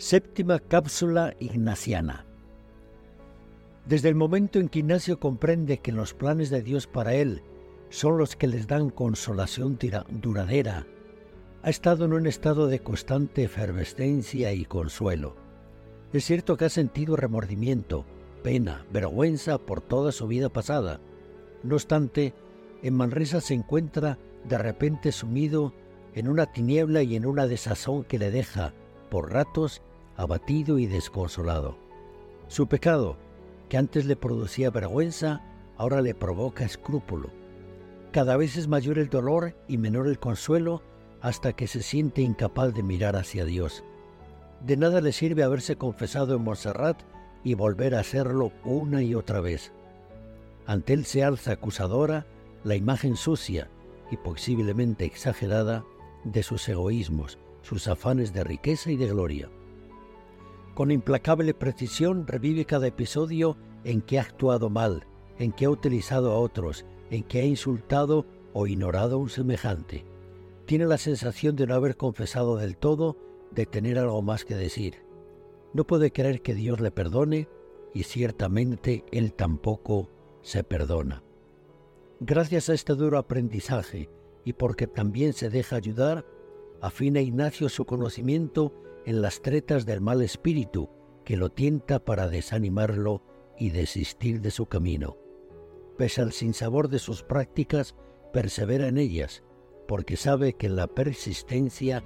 Séptima cápsula ignaciana. Desde el momento en que Ignacio comprende que los planes de Dios para él son los que les dan consolación duradera, ha estado en un estado de constante efervescencia y consuelo. Es cierto que ha sentido remordimiento, pena, vergüenza por toda su vida pasada. No obstante, en Manresa se encuentra de repente sumido en una tiniebla y en una desazón que le deja, por ratos, abatido y desconsolado. Su pecado, que antes le producía vergüenza, ahora le provoca escrúpulo. Cada vez es mayor el dolor y menor el consuelo hasta que se siente incapaz de mirar hacia Dios. De nada le sirve haberse confesado en Montserrat y volver a hacerlo una y otra vez. Ante él se alza acusadora la imagen sucia y posiblemente exagerada de sus egoísmos, sus afanes de riqueza y de gloria. Con implacable precisión revive cada episodio en que ha actuado mal, en que ha utilizado a otros, en que ha insultado o ignorado a un semejante. Tiene la sensación de no haber confesado del todo, de tener algo más que decir. No puede creer que Dios le perdone y ciertamente Él tampoco se perdona. Gracias a este duro aprendizaje y porque también se deja ayudar, afina Ignacio su conocimiento en las tretas del mal espíritu que lo tienta para desanimarlo y desistir de su camino. Pese al sinsabor de sus prácticas, persevera en ellas, porque sabe que en la persistencia,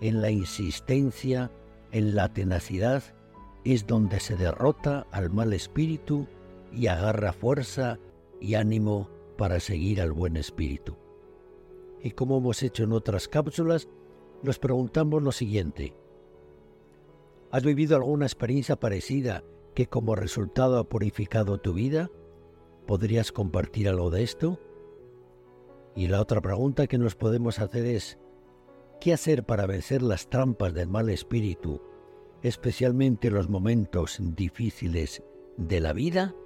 en la insistencia, en la tenacidad, es donde se derrota al mal espíritu y agarra fuerza y ánimo para seguir al buen espíritu. Y como hemos hecho en otras cápsulas, nos preguntamos lo siguiente. ¿Has vivido alguna experiencia parecida que como resultado ha purificado tu vida? ¿Podrías compartir algo de esto? Y la otra pregunta que nos podemos hacer es, ¿qué hacer para vencer las trampas del mal espíritu, especialmente en los momentos difíciles de la vida?